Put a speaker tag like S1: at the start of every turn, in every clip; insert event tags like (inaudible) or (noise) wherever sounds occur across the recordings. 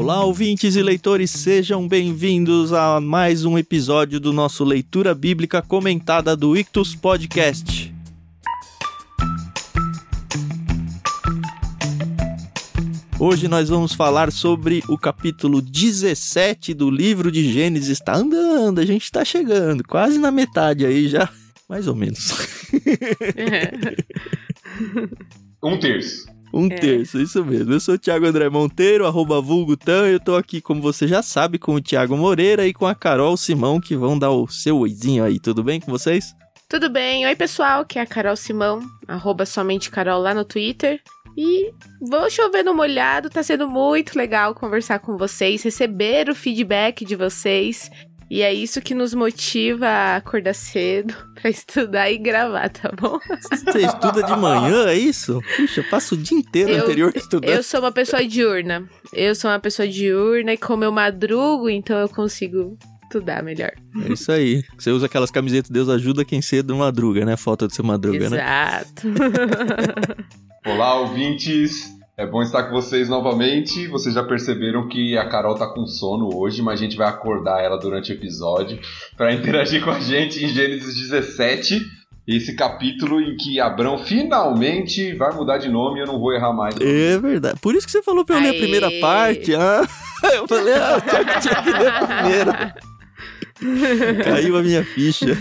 S1: Olá, ouvintes e leitores, sejam bem-vindos a mais um episódio do nosso Leitura Bíblica Comentada do Ictus Podcast. Hoje nós vamos falar sobre o capítulo 17 do livro de Gênesis. Está andando, a gente está chegando, quase na metade aí já, mais ou menos. (laughs)
S2: um terço.
S1: Um é. terço, isso mesmo. Eu sou o Thiago André Monteiro, arroba vulgutan. Eu tô aqui, como você já sabe, com o Thiago Moreira e com a Carol Simão, que vão dar o seu oizinho aí. Tudo bem com vocês?
S3: Tudo bem. Oi, pessoal, que é a Carol Simão, arroba somente Carol lá no Twitter. E vou chover no molhado, tá sendo muito legal conversar com vocês, receber o feedback de vocês. E é isso que nos motiva a acordar cedo (laughs) pra estudar e gravar, tá bom?
S1: Você estuda de manhã, é isso? Puxa, eu passo o dia inteiro eu, anterior estudando.
S3: Eu sou uma pessoa diurna. Eu sou uma pessoa diurna e como eu madrugo, então eu consigo estudar melhor.
S1: É isso aí. Você usa aquelas camisetas Deus ajuda quem cedo madruga, né? Falta de ser madruga,
S3: Exato.
S1: né?
S3: Exato. (laughs)
S2: Olá, ouvintes. É bom estar com vocês novamente. Vocês já perceberam que a Carol tá com sono hoje, mas a gente vai acordar ela durante o episódio para interagir com a gente em Gênesis 17. Esse capítulo em que Abrão finalmente vai mudar de nome e eu não vou errar mais.
S1: É verdade. Por isso que você falou pra eu ler a primeira parte. Ah, (laughs) eu falei, ah, tinha, tinha que ler a primeira. (laughs) Caiu a minha ficha. (laughs)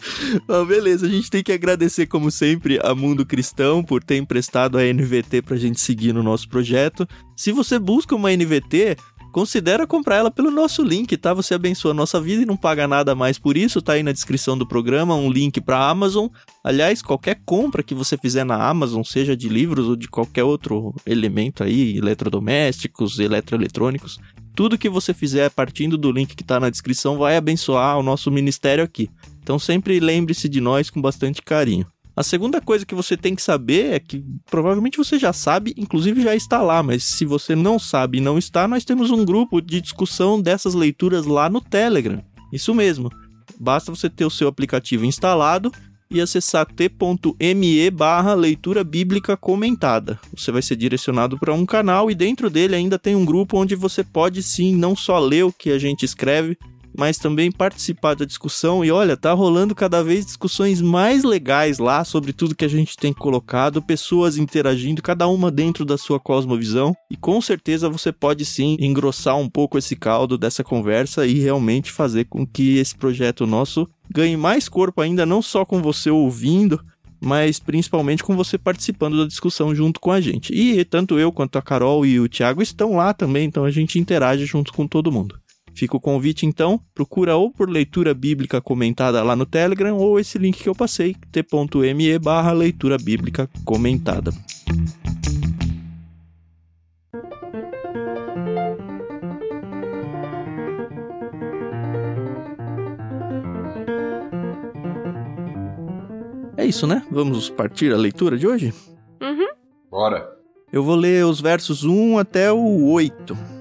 S1: (laughs) Bom, beleza, a gente tem que agradecer, como sempre, a Mundo Cristão por ter emprestado a NVT pra gente seguir no nosso projeto. Se você busca uma NVT, considera comprar ela pelo nosso link, tá? Você abençoa a nossa vida e não paga nada mais por isso, tá aí na descrição do programa um link para Amazon. Aliás, qualquer compra que você fizer na Amazon, seja de livros ou de qualquer outro elemento aí, eletrodomésticos, eletroeletrônicos, tudo que você fizer partindo do link que está na descrição vai abençoar o nosso ministério aqui. Então sempre lembre-se de nós com bastante carinho. A segunda coisa que você tem que saber é que provavelmente você já sabe, inclusive já está lá, mas se você não sabe e não está, nós temos um grupo de discussão dessas leituras lá no Telegram. Isso mesmo. Basta você ter o seu aplicativo instalado e acessar t.me barra leitura bíblica comentada. Você vai ser direcionado para um canal e dentro dele ainda tem um grupo onde você pode sim não só ler o que a gente escreve, mas também participar da discussão. E olha, tá rolando cada vez discussões mais legais lá sobre tudo que a gente tem colocado, pessoas interagindo, cada uma dentro da sua cosmovisão. E com certeza você pode sim engrossar um pouco esse caldo dessa conversa e realmente fazer com que esse projeto nosso ganhe mais corpo ainda, não só com você ouvindo, mas principalmente com você participando da discussão junto com a gente. E tanto eu quanto a Carol e o Thiago estão lá também, então a gente interage junto com todo mundo. Fica o convite então, procura ou por leitura bíblica comentada lá no Telegram ou esse link que eu passei, t.me barra leitura bíblica comentada. É isso, né? Vamos partir a leitura de hoje?
S3: Uhum.
S2: Bora.
S1: Eu vou ler os versos 1 até o 8.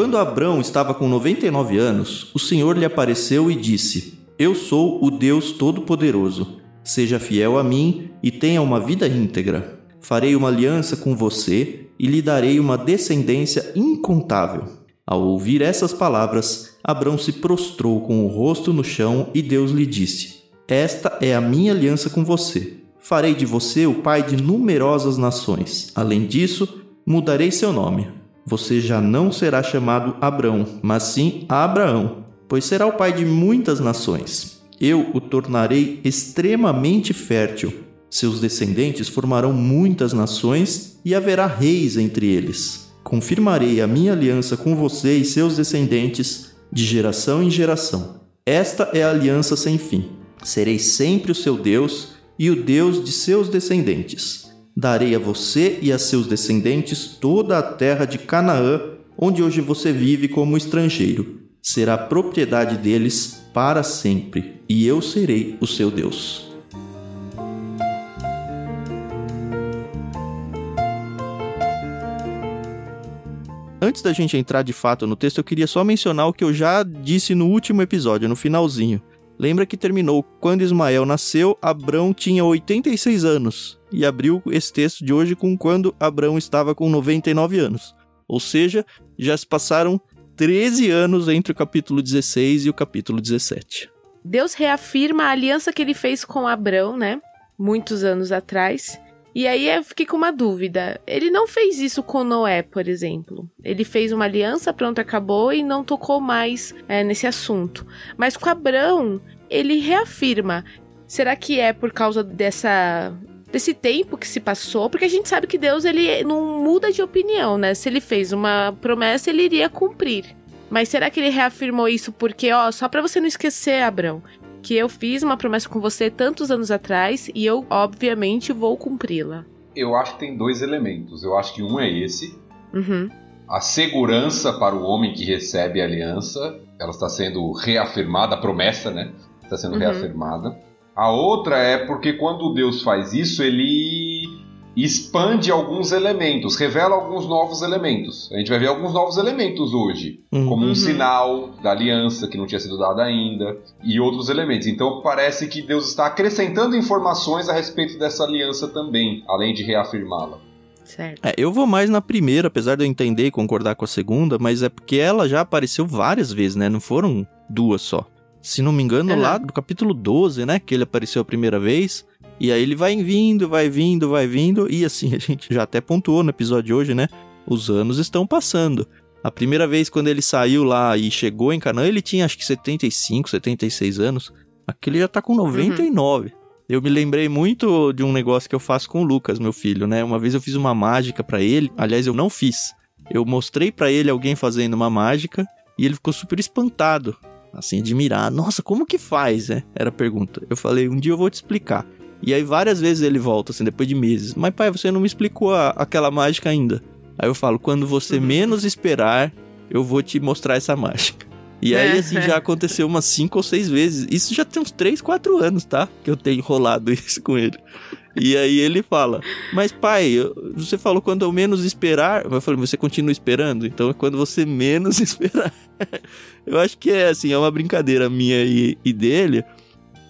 S1: Quando Abrão estava com 99 anos, o Senhor lhe apareceu e disse: Eu sou o Deus Todo-Poderoso. Seja fiel a mim e tenha uma vida íntegra. Farei uma aliança com você e lhe darei uma descendência incontável. Ao ouvir essas palavras, Abrão se prostrou com o rosto no chão e Deus lhe disse: Esta é a minha aliança com você. Farei de você o pai de numerosas nações. Além disso, mudarei seu nome. Você já não será chamado Abrão, mas sim Abraão, pois será o pai de muitas nações. Eu o tornarei extremamente fértil. Seus descendentes formarão muitas nações e haverá reis entre eles confirmarei a minha aliança com você e seus descendentes de geração em geração. Esta é a aliança sem fim. Serei sempre o seu Deus e o Deus de seus descendentes. Darei a você e a seus descendentes toda a terra de Canaã, onde hoje você vive como estrangeiro. Será propriedade deles para sempre, e eu serei o seu Deus. Antes da gente entrar de fato no texto, eu queria só mencionar o que eu já disse no último episódio, no finalzinho. Lembra que terminou quando Ismael nasceu, Abrão tinha 86 anos. E abriu esse texto de hoje com quando Abrão estava com 99 anos. Ou seja, já se passaram 13 anos entre o capítulo 16 e o capítulo 17.
S3: Deus reafirma a aliança que ele fez com Abrão, né? Muitos anos atrás. E aí eu fiquei com uma dúvida. Ele não fez isso com Noé, por exemplo. Ele fez uma aliança, pronto, acabou e não tocou mais é, nesse assunto. Mas com Abrão, ele reafirma. Será que é por causa dessa desse tempo que se passou? Porque a gente sabe que Deus ele não muda de opinião, né? Se ele fez uma promessa, ele iria cumprir. Mas será que ele reafirmou isso porque, ó, só para você não esquecer, Abrão, que eu fiz uma promessa com você tantos anos atrás e eu, obviamente, vou cumpri-la.
S2: Eu acho que tem dois elementos. Eu acho que um é esse.
S3: Uhum.
S2: A segurança para o homem que recebe a aliança, ela está sendo reafirmada, a promessa, né? Está sendo uhum. reafirmada. A outra é porque quando Deus faz isso, ele expande alguns elementos, revela alguns novos elementos. A gente vai ver alguns novos elementos hoje, uhum. como um uhum. sinal da aliança que não tinha sido dada ainda e outros elementos. Então parece que Deus está acrescentando informações a respeito dessa aliança também, além de reafirmá-la.
S1: É, eu vou mais na primeira, apesar de eu entender e concordar com a segunda, mas é porque ela já apareceu várias vezes, né? Não foram duas só. Se não me engano, uhum. lá do capítulo 12, né? Que ele apareceu a primeira vez. E aí ele vai vindo, vai vindo, vai vindo. E assim, a gente já até pontuou no episódio de hoje, né? Os anos estão passando. A primeira vez quando ele saiu lá e chegou em Canaã, ele tinha acho que 75, 76 anos. Aqui ele já tá com 99. Uhum. Eu me lembrei muito de um negócio que eu faço com o Lucas, meu filho, né? Uma vez eu fiz uma mágica para ele. Aliás, eu não fiz. Eu mostrei para ele alguém fazendo uma mágica e ele ficou super espantado, assim, admirado. Nossa, como que faz, né? Era a pergunta. Eu falei, um dia eu vou te explicar. E aí várias vezes ele volta, assim, depois de meses. Mas pai, você não me explicou a, aquela mágica ainda. Aí eu falo, quando você uhum. menos esperar, eu vou te mostrar essa mágica. E aí, assim, já (laughs) aconteceu umas cinco ou seis vezes. Isso já tem uns três, quatro anos, tá? Que eu tenho rolado (laughs) isso com ele. E aí ele fala, mas pai, você falou quando eu menos esperar. Eu falei, você continua esperando? Então é quando você menos (laughs) esperar. eu acho que é assim, é uma brincadeira minha e, e dele.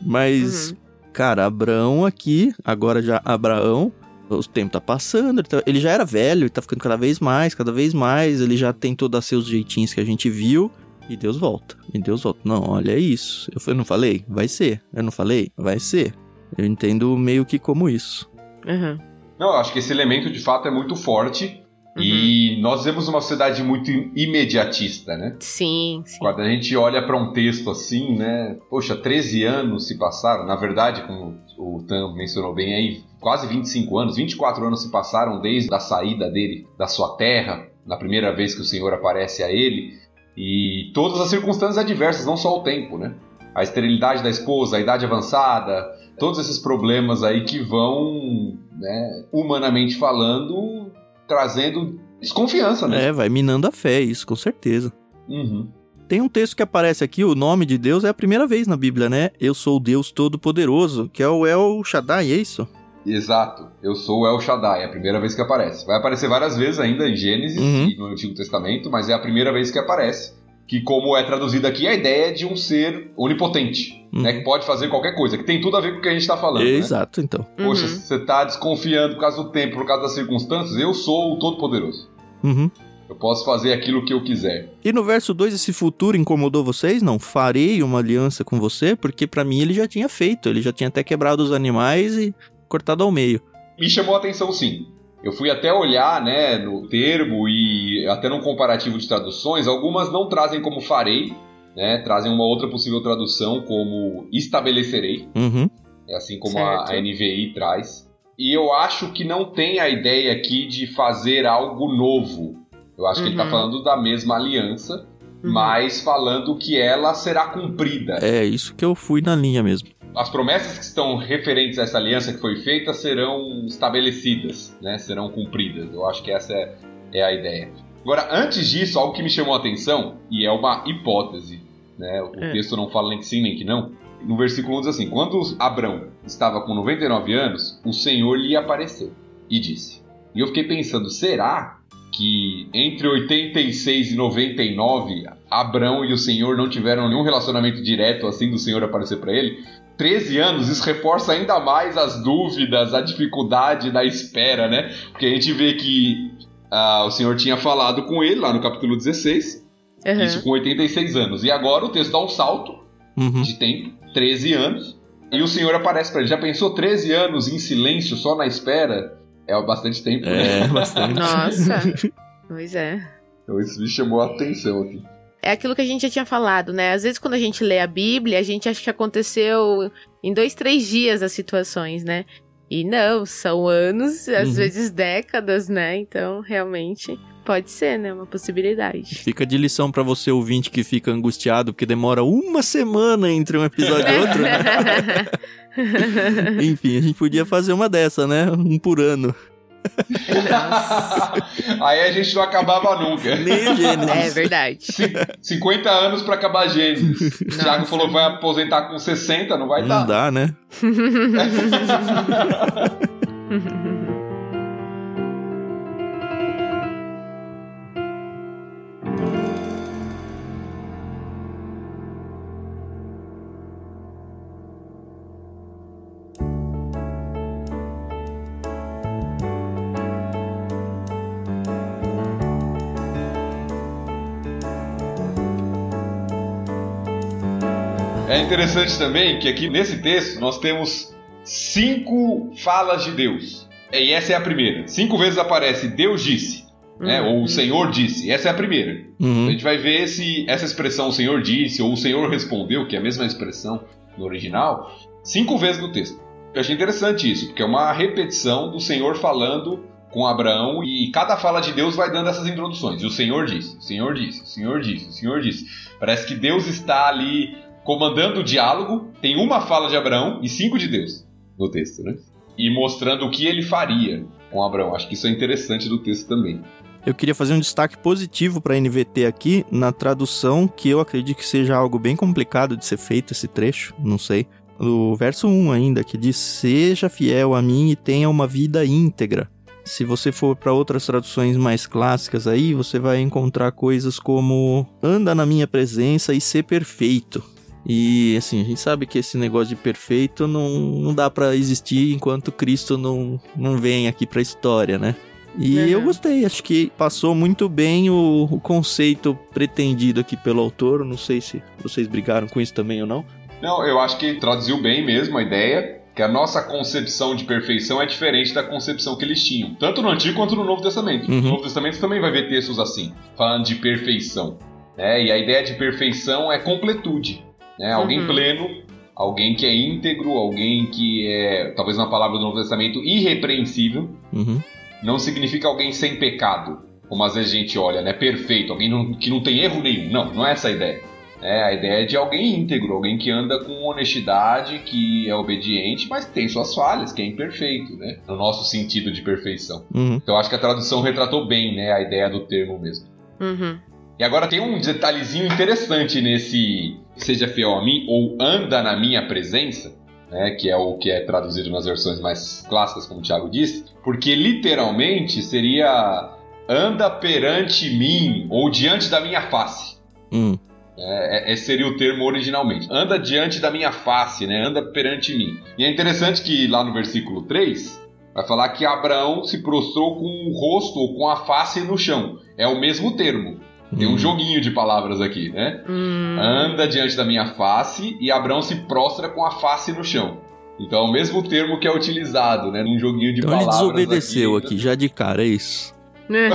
S1: Mas uhum. Cara, Abraão aqui, agora já Abraão, o tempo tá passando, ele, tá, ele já era velho, ele tá ficando cada vez mais, cada vez mais, ele já todos os seus jeitinhos que a gente viu, e Deus volta, e Deus volta. Não, olha isso, eu não falei? Vai ser. Eu não falei? Vai ser. Eu entendo meio que como isso.
S3: Uhum.
S2: Não, eu acho que esse elemento de fato é muito forte, Uhum. E nós vemos uma sociedade muito imediatista, né?
S3: Sim, sim.
S2: Quando a gente olha para um texto assim, né? Poxa, 13 anos se passaram. Na verdade, como o Tam mencionou bem aí, quase 25 anos, 24 anos se passaram desde a saída dele da sua terra, na primeira vez que o Senhor aparece a ele. E todas as circunstâncias adversas, não só o tempo, né? A esterilidade da esposa, a idade avançada, todos esses problemas aí que vão, né, humanamente falando, trazendo desconfiança, né?
S1: É, vai minando a fé, isso, com certeza.
S2: Uhum.
S1: Tem um texto que aparece aqui, o nome de Deus é a primeira vez na Bíblia, né? Eu sou o Deus Todo-Poderoso, que é o El Shaddai, é isso?
S2: Exato, eu sou o El Shaddai, é a primeira vez que aparece. Vai aparecer várias vezes ainda em Gênesis uhum. e no Antigo Testamento, mas é a primeira vez que aparece. Que, como é traduzido aqui, a ideia é de um ser onipotente, uhum. né? Que pode fazer qualquer coisa, que tem tudo a ver com o que a gente está falando. Né?
S1: Exato,
S2: né?
S1: então.
S2: Poxa, uhum. você está desconfiando por causa do tempo, por causa das circunstâncias, eu sou o Todo-Poderoso.
S1: Uhum.
S2: Eu posso fazer aquilo que eu quiser.
S1: E no verso 2, esse futuro incomodou vocês? Não, farei uma aliança com você, porque para mim ele já tinha feito, ele já tinha até quebrado os animais e cortado ao meio.
S2: Me chamou a atenção sim. Eu fui até olhar, né, no termo e até no comparativo de traduções, algumas não trazem como farei, né, trazem uma outra possível tradução como estabelecerei,
S1: uhum.
S2: é assim como a, a NVI traz. E eu acho que não tem a ideia aqui de fazer algo novo. Eu acho uhum. que ele está uhum. falando da mesma aliança, uhum. mas falando que ela será cumprida.
S1: É, isso que eu fui na linha mesmo
S2: as promessas que estão referentes a essa aliança que foi feita serão estabelecidas, né? serão cumpridas. Eu acho que essa é, é a ideia. Agora, antes disso, algo que me chamou a atenção, e é uma hipótese, né? o é. texto não fala nem que sim nem que não. No versículo 1 diz assim: Quando Abrão estava com 99 anos, o Senhor lhe apareceu e disse. E eu fiquei pensando, será que entre 86 e 99 Abrão e o Senhor não tiveram nenhum relacionamento direto assim do Senhor aparecer para ele. 13 anos, isso reforça ainda mais as dúvidas, a dificuldade da espera, né? Porque a gente vê que ah, o Senhor tinha falado com ele lá no capítulo 16, uhum. isso com 86 anos. E agora o texto dá um salto uhum. de tempo, 13 anos, e o Senhor aparece para ele. Já pensou 13 anos em silêncio, só na espera? É bastante tempo,
S1: né? É, bastante.
S3: Nossa, (laughs) pois é.
S2: Então isso me chamou a atenção aqui.
S3: É aquilo que a gente já tinha falado, né? Às vezes quando a gente lê a Bíblia, a gente acha que aconteceu em dois, três dias as situações, né? E não, são anos, às uhum. vezes décadas, né? Então, realmente, pode ser, né? Uma possibilidade.
S1: Fica de lição para você ouvinte que fica angustiado porque demora uma semana entre um episódio e outro. Né? (laughs) Enfim, a gente podia fazer uma dessa, né? Um por ano. (laughs)
S2: Aí a gente não acabava nunca.
S1: Nem Gênesis.
S3: É verdade.
S2: 50 anos para acabar Gênesis. O Thiago falou que vai aposentar com 60, não vai
S1: dar. Não dá, né? (laughs)
S2: interessante também que aqui nesse texto nós temos cinco falas de Deus. E essa é a primeira. Cinco vezes aparece Deus disse. Né? Ou o Senhor disse. Essa é a primeira. Uhum. A gente vai ver se essa expressão o Senhor disse ou o Senhor respondeu, que é a mesma expressão no original, cinco vezes no texto. Eu achei interessante isso, porque é uma repetição do Senhor falando com Abraão e cada fala de Deus vai dando essas introduções. E o Senhor disse, o Senhor disse, o Senhor disse, o Senhor disse. Parece que Deus está ali comandando o diálogo, tem uma fala de Abraão e cinco de Deus no texto, né? E mostrando o que ele faria com Abraão. Acho que isso é interessante do texto também.
S1: Eu queria fazer um destaque positivo para a NVT aqui na tradução, que eu acredito que seja algo bem complicado de ser feito esse trecho, não sei. No verso 1 ainda, que diz: Seja fiel a mim e tenha uma vida íntegra. Se você for para outras traduções mais clássicas aí, você vai encontrar coisas como anda na minha presença e ser perfeito. E assim, a gente sabe que esse negócio de perfeito não, não dá para existir enquanto Cristo não, não vem aqui pra história, né? E uhum. eu gostei, acho que passou muito bem o, o, conceito pretendido aqui pelo autor. Não sei se vocês brigaram com isso também ou não.
S2: Não, eu acho que traduziu bem mesmo a ideia, que a nossa concepção de perfeição é diferente da concepção que eles tinham, tanto no Antigo quanto no Novo Testamento. Uhum. No Novo Testamento também vai ver textos assim, falando de perfeição. Né? E a ideia de perfeição é completude. Né? Alguém uhum. pleno, alguém que é íntegro, alguém que é, talvez uma palavra do Novo Testamento, irrepreensível. Uhum. Não significa alguém sem pecado, como às vezes a gente olha, né? Perfeito, alguém não, que não tem erro nenhum. Não, não é essa a ideia. É, a ideia é de alguém íntegro, alguém que anda com honestidade, que é obediente, mas tem suas falhas, que é imperfeito, né? No nosso sentido de perfeição. Uhum. Então acho que a tradução retratou bem, né, a ideia do termo mesmo. Uhum. E agora tem um detalhezinho interessante nesse seja fiel a mim ou anda na minha presença, né, que é o que é traduzido nas versões mais clássicas, como o Thiago disse, porque literalmente seria anda perante mim ou diante da minha face. Hum. É, é, esse seria o termo originalmente. Anda diante da minha face, né? Anda perante mim. E é interessante que lá no versículo 3 vai falar que Abraão se prostrou com o rosto ou com a face no chão. É o mesmo termo. Tem um hum. joguinho de palavras aqui, né? Hum. Anda diante da minha face e Abraão se prostra com a face no chão. Então é o mesmo termo que é utilizado, né? Num joguinho de então palavras.
S1: Ele desobedeceu aqui, aqui, já de cara, é isso. É.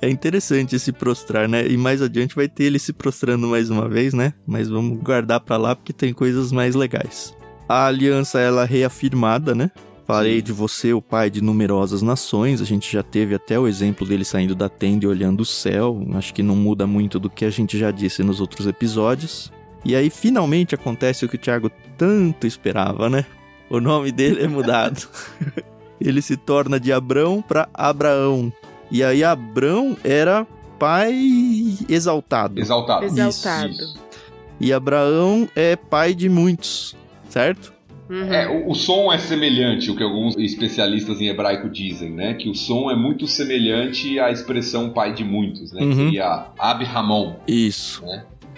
S1: (laughs) é. interessante se prostrar, né? E mais adiante vai ter ele se prostrando mais uma vez, né? Mas vamos guardar para lá porque tem coisas mais legais. A aliança ela é reafirmada, né? Falei de você, o pai de numerosas nações. A gente já teve até o exemplo dele saindo da tenda e olhando o céu. Acho que não muda muito do que a gente já disse nos outros episódios. E aí finalmente acontece o que o Thiago tanto esperava, né? O nome dele é mudado. (laughs) ele se torna de Abrão para Abraão. E aí Abrão era pai exaltado.
S2: Exaltado.
S3: Exaltado. Isso.
S1: E Abraão é pai de muitos, certo?
S3: Uhum.
S2: É, o, o som é semelhante, o que alguns especialistas em hebraico dizem, né? Que o som é muito semelhante à expressão pai de muitos, né?
S1: Uhum.
S2: Que seria Ab-Ramon.
S1: Isso.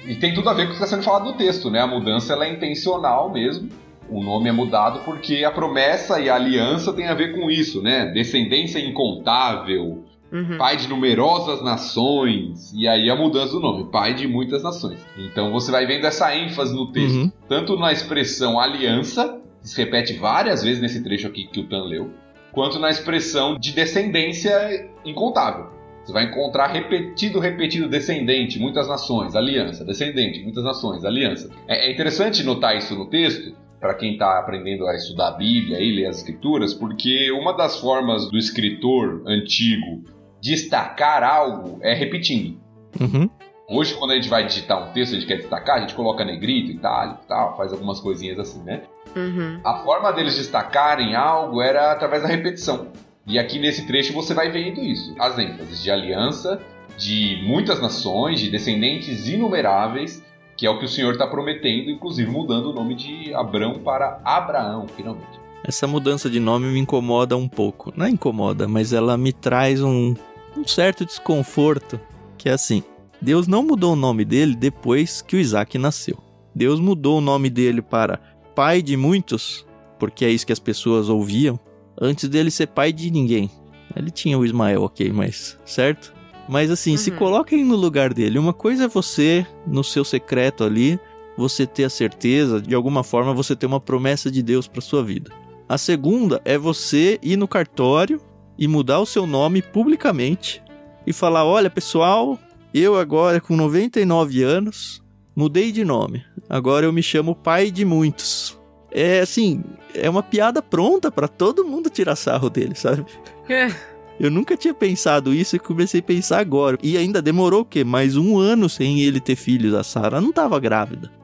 S2: E tem tudo a ver com o que está sendo falado no texto, né? A mudança ela é intencional mesmo. O nome é mudado porque a promessa e a aliança tem a ver com isso, né? Descendência incontável,
S3: Uhum.
S2: pai de numerosas nações, e aí a mudança do nome, pai de muitas nações. Então você vai vendo essa ênfase no texto,
S1: Uhum.
S2: tanto na expressão aliança, que se repete várias vezes nesse trecho aqui que o Tan leu, quanto na expressão de descendência incontável. Você vai encontrar repetido, repetido, descendente, muitas nações, aliança, descendente, muitas nações, aliança. É é interessante notar isso no texto, para quem está aprendendo a estudar a Bíblia e ler as Escrituras, porque uma das formas do escritor antigo destacar algo é repetindo.
S1: Uhum.
S2: Hoje, quando a gente vai digitar um texto, a gente quer destacar, a gente coloca negrito, itálico e tal, faz algumas coisinhas assim, né?
S3: Uhum.
S2: A forma deles destacarem algo era através da repetição. E aqui nesse trecho você vai vendo isso. As ênfases de aliança, de muitas nações, de descendentes inumeráveis, que é o que o Senhor está prometendo, inclusive mudando o nome de Abrão para Abraão, finalmente.
S1: Essa mudança de nome me incomoda um pouco. Não é incomoda, mas ela me traz um, um certo desconforto. Que é assim: Deus não mudou o nome dele depois que o Isaac nasceu. Deus mudou o nome dele para pai de muitos, porque é isso que as pessoas ouviam, antes dele ser pai de ninguém. Ele tinha o Ismael, ok, mas. Certo? Mas assim, se
S3: Uhum.
S1: coloquem no lugar dele. Uma coisa é você, no seu secreto ali, você ter a certeza, de alguma forma você ter uma promessa de Deus para sua vida. A segunda é você ir no cartório e mudar o seu nome publicamente e falar: olha, pessoal, eu agora com 99 anos mudei de nome. Agora eu me chamo pai de muitos. É assim, é uma piada pronta para todo mundo tirar sarro dele, sabe?
S3: É.
S1: Eu nunca tinha pensado isso e comecei a pensar agora. E ainda demorou o quê? Mais um ano sem ele ter filhos. A Sarah não estava grávida.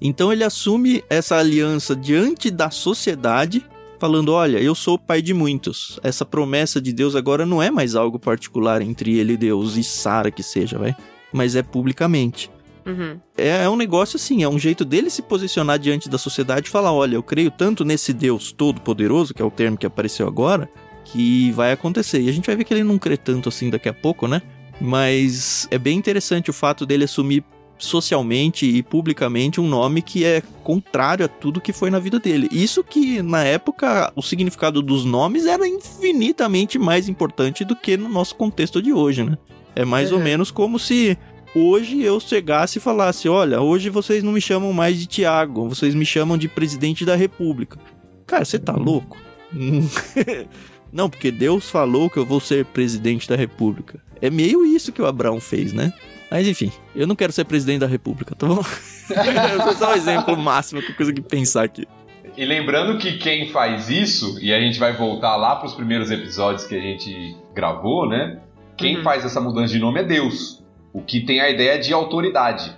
S1: Então ele assume essa aliança diante da sociedade, falando: Olha, eu sou o pai de muitos. Essa promessa de Deus agora não é mais algo particular entre ele e Deus e Sara que seja, vai. Mas é publicamente.
S3: Uhum.
S1: É, é um negócio assim, é um jeito dele se posicionar diante da sociedade e falar: olha, eu creio tanto nesse Deus todo-poderoso, que é o termo que apareceu agora, que vai acontecer. E a gente vai ver que ele não crê tanto assim daqui a pouco, né? Mas é bem interessante o fato dele assumir socialmente e publicamente um nome que é contrário a tudo que foi na vida dele. Isso que na época o significado dos nomes era infinitamente mais importante do que no nosso contexto de hoje, né? É mais ou
S3: Uhum.
S1: menos como se hoje eu chegasse e falasse: olha, hoje vocês não me chamam mais de Tiago, vocês me chamam de presidente da República. Cara, você tá louco? (laughs) não, porque Deus falou que eu vou ser presidente da República. É meio isso que o Abraão fez, né? Mas enfim, eu não quero ser presidente da República, tá bom? (laughs) Foi só um exemplo máximo que eu consegui pensar aqui.
S2: E lembrando que quem faz isso, e a gente vai voltar lá para os primeiros episódios que a gente gravou, né? Quem
S3: Uhum.
S2: faz essa mudança de nome é Deus, o que tem a ideia de autoridade.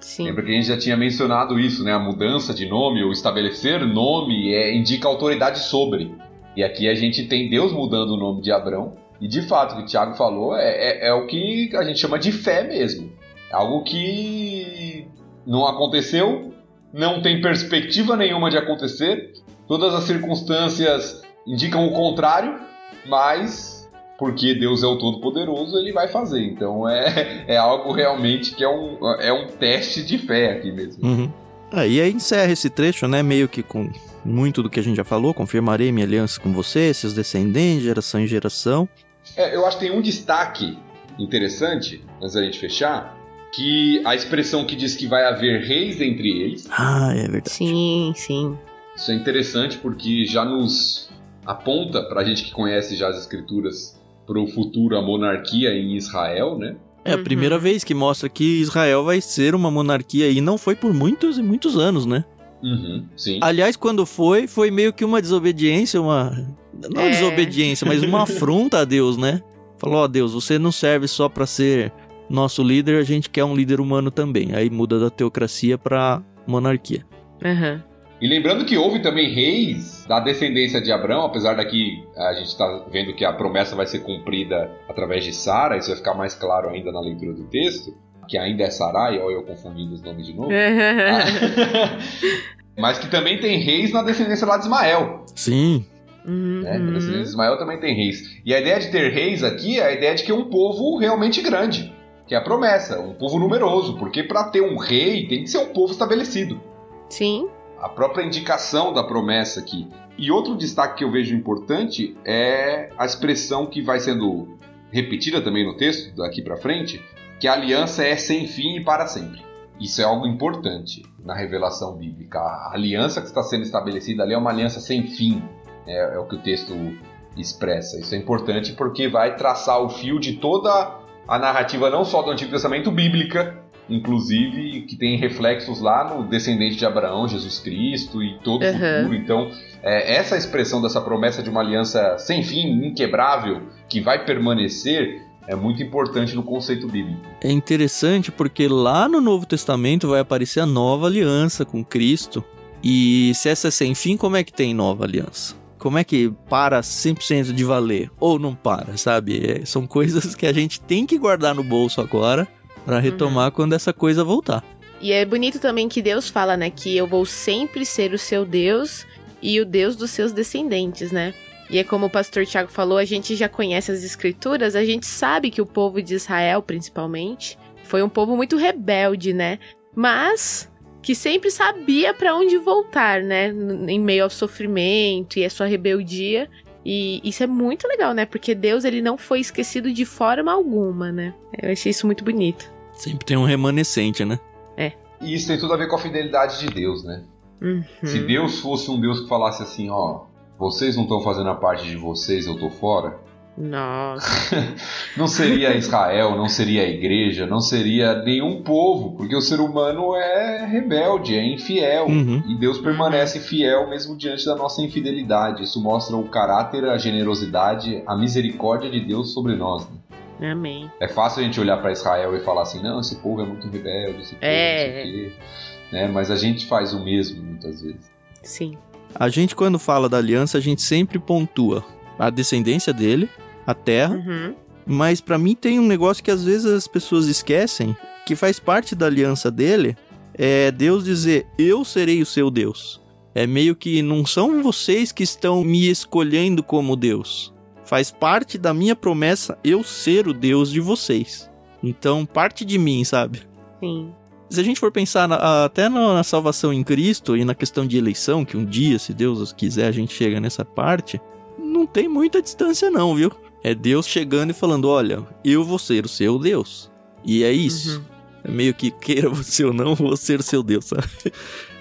S3: Sim.
S2: Lembra que a gente já tinha mencionado isso, né? A mudança de nome, ou estabelecer nome, é, indica autoridade sobre. E aqui a gente tem Deus mudando o nome de Abrão. E de fato, o que o Tiago falou é, é, é o que a gente chama de fé mesmo. É Algo que não aconteceu, não tem perspectiva nenhuma de acontecer, todas as circunstâncias indicam o contrário, mas porque Deus é o Todo-Poderoso, ele vai fazer. Então é, é algo realmente que é um, é um teste de fé aqui mesmo.
S1: Uhum. Ah, e aí encerra esse trecho, né? Meio que com muito do que a gente já falou. Confirmarei minha aliança com você, seus descendentes, geração em geração.
S2: É, eu acho que tem um destaque interessante, antes da gente fechar, que a expressão que diz que vai haver reis entre eles,
S1: Ah, é verdade.
S3: Sim, sim.
S2: isso é interessante porque já nos aponta, pra gente que conhece já as escrituras, pro futuro a monarquia em Israel, né?
S1: É a
S3: Uhum.
S1: primeira vez que mostra que Israel vai ser uma monarquia e não foi por muitos e muitos anos, né?
S2: Uhum, sim.
S1: Aliás, quando foi, foi meio que uma desobediência, uma. Não
S3: É.
S1: desobediência, mas uma (laughs) afronta a Deus, né? Falou, ó, Deus, você não serve só pra ser nosso líder, a gente quer um líder humano também. Aí muda da teocracia pra monarquia.
S3: Aham.
S2: E lembrando que houve também reis da descendência de Abraão, apesar daqui a gente está vendo que a promessa vai ser cumprida através de Sara, isso vai ficar mais claro ainda na leitura do texto, que ainda é Sarai, olha eu confundindo os nomes de novo. (laughs) Mas que também tem reis na descendência lá de Ismael.
S1: Sim.
S3: Uhum.
S2: Né? Na descendência de Ismael também tem reis. E a ideia de ter reis aqui é a ideia de que é um povo realmente grande. Que é a promessa, um povo numeroso. Porque para ter um rei tem que ser um povo estabelecido.
S3: Sim.
S2: A própria indicação da promessa aqui. E outro destaque que eu vejo importante é a expressão que vai sendo repetida também no texto, daqui para frente, que a aliança é sem fim e para sempre. Isso é algo importante na revelação bíblica. A aliança que está sendo estabelecida ali é uma aliança sem fim, é, é o que o texto expressa. Isso é importante porque vai traçar o fio de toda a narrativa, não só do Antigo Testamento bíblica, inclusive, que tem reflexos lá no descendente de Abraão, Jesus Cristo e todo o
S3: Uhum.
S2: futuro. Então, é, essa expressão dessa promessa de uma aliança sem fim, inquebrável, que vai permanecer, é muito importante no conceito bíblico.
S1: É interessante porque lá no Novo Testamento vai aparecer a nova aliança com Cristo. E se essa é sem fim, como é que tem nova aliança? Como é que para 100% de valer? Ou não para, sabe? É, são coisas que a gente tem que guardar no bolso agora para retomar quando essa coisa voltar.
S3: E é bonito também que Deus fala, né, que eu vou sempre ser o seu Deus e o Deus dos seus descendentes, né? E é como o pastor Tiago falou, a gente já conhece as escrituras, a gente sabe que o povo de Israel, principalmente, foi um povo muito rebelde, né? Mas que sempre sabia para onde voltar, né? Em meio ao sofrimento e a sua rebeldia. E isso é muito legal, né? Porque Deus ele não foi esquecido de forma alguma, né? Eu achei isso muito bonito.
S1: Sempre tem um remanescente, né?
S2: E isso tem tudo a ver com a fidelidade de Deus, né?
S3: Uhum.
S2: Se Deus fosse um Deus que falasse assim, ó, vocês não estão fazendo a parte de vocês, eu tô fora,
S3: Nossa. (laughs)
S2: não seria Israel, não seria a igreja, não seria nenhum povo, porque o ser humano é rebelde, é infiel.
S1: Uhum.
S2: E Deus permanece fiel mesmo diante da nossa infidelidade. Isso mostra o caráter, a generosidade, a misericórdia de Deus sobre nós. né?
S3: Amém.
S2: É fácil a gente olhar para Israel e falar assim, não, esse povo é muito rebelde, esse povo
S3: É.
S2: não sei o quê. Né? Mas a gente faz o mesmo muitas vezes.
S3: Sim.
S1: A gente, quando fala da aliança, a gente sempre pontua a descendência dele, a terra,
S3: Uhum.
S1: Mas pra mim tem um negócio que às vezes as pessoas esquecem, que faz parte da aliança dele, é Deus dizer: "Eu serei o seu Deus". É meio que não são vocês que estão me escolhendo como Deus. Faz parte da minha promessa eu ser o Deus de vocês. Então, parte de mim, sabe?
S3: Sim.
S1: Se a gente for pensar na- até na, salvação em Cristo e na questão de eleição, que um dia, se Deus quiser, a gente chega nessa parte, não tem muita distância não, viu? É Deus chegando e falando, olha, eu vou ser o seu Deus. E é isso.
S3: Uhum.
S1: É meio que queira você ou não, vou ser o seu Deus, sabe? (laughs)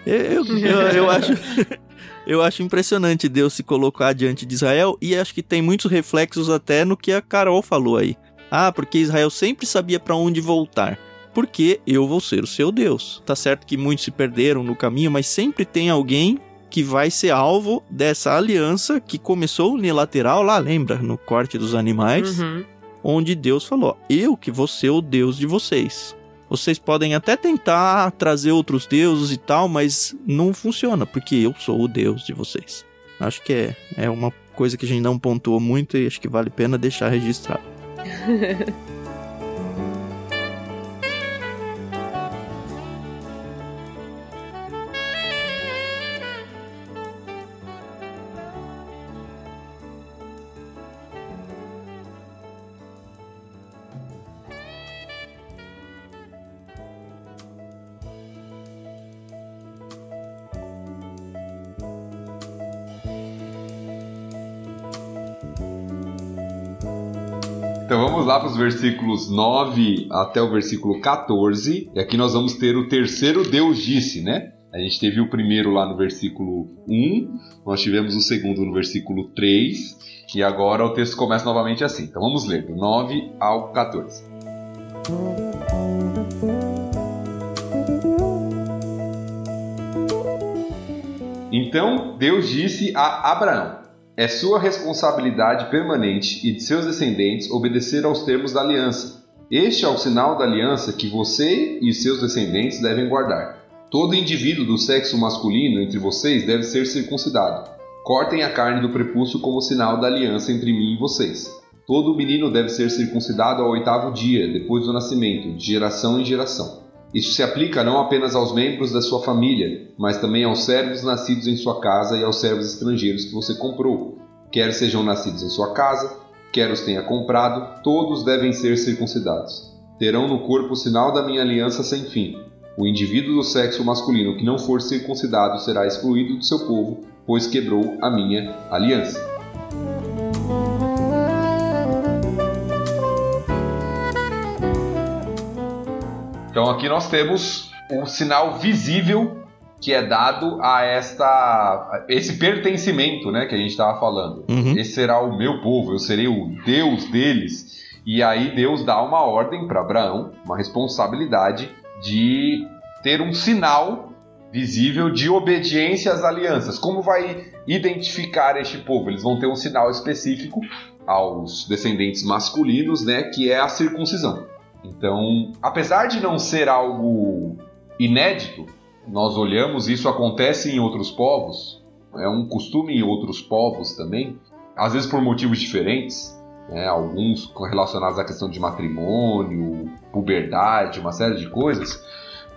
S1: Eu, eu, eu acho... (laughs) Eu acho impressionante Deus se colocar diante de Israel e acho que tem muitos reflexos até no que a Carol falou aí. Ah, porque Israel sempre sabia pra onde voltar porque eu vou ser o seu Deus. Tá certo que muitos se perderam no caminho, mas sempre tem alguém que vai ser alvo dessa aliança que começou unilateral lá, lembra? No corte dos animais,
S3: Uhum.
S1: onde Deus falou: Eu que vou ser o Deus de vocês. Vocês podem até tentar trazer outros deuses e tal, mas não funciona, porque eu sou o Deus de vocês. Acho que é, é uma coisa que a gente não pontuou muito e acho que vale a pena deixar registrado. (laughs)
S2: vamos lá para os versículos 9 até o versículo 14. E aqui nós vamos ter o terceiro Deus disse, né? A gente teve o primeiro lá no versículo 1, nós tivemos o segundo no versículo 3, e agora o texto começa novamente assim. Então vamos ler, do 9 ao 14. Então Deus disse a Abraão: É sua responsabilidade permanente e de seus descendentes obedecer aos termos da aliança. Este é o sinal da aliança que você e seus descendentes devem guardar. Todo indivíduo do sexo masculino entre vocês deve ser circuncidado. Cortem a carne do prepúcio como sinal da aliança entre mim e vocês. Todo menino deve ser circuncidado ao oitavo dia, depois do nascimento, de geração em geração. Isso se aplica não apenas aos membros da sua família, mas também aos servos nascidos em sua casa e aos servos estrangeiros que você comprou, quer sejam nascidos em sua casa, quer os tenha comprado, todos devem ser circuncidados. Terão no corpo o sinal da minha aliança sem fim. O indivíduo do sexo masculino que não for circuncidado será excluído do seu povo, pois quebrou a minha aliança. Então aqui nós temos um sinal visível que é dado a esta esse pertencimento, né, que a gente estava falando.
S1: Uhum.
S2: Esse será o meu povo, eu serei o Deus deles. E aí Deus dá uma ordem para Abraão, uma responsabilidade de ter um sinal visível de obediência às alianças. Como vai identificar este povo? Eles vão ter um sinal específico aos descendentes masculinos, né, que é a circuncisão. Então, apesar de não ser algo inédito, nós olhamos, isso acontece em outros povos, é um costume em outros povos também, às vezes por motivos diferentes, né, alguns relacionados à questão de matrimônio, puberdade, uma série de coisas,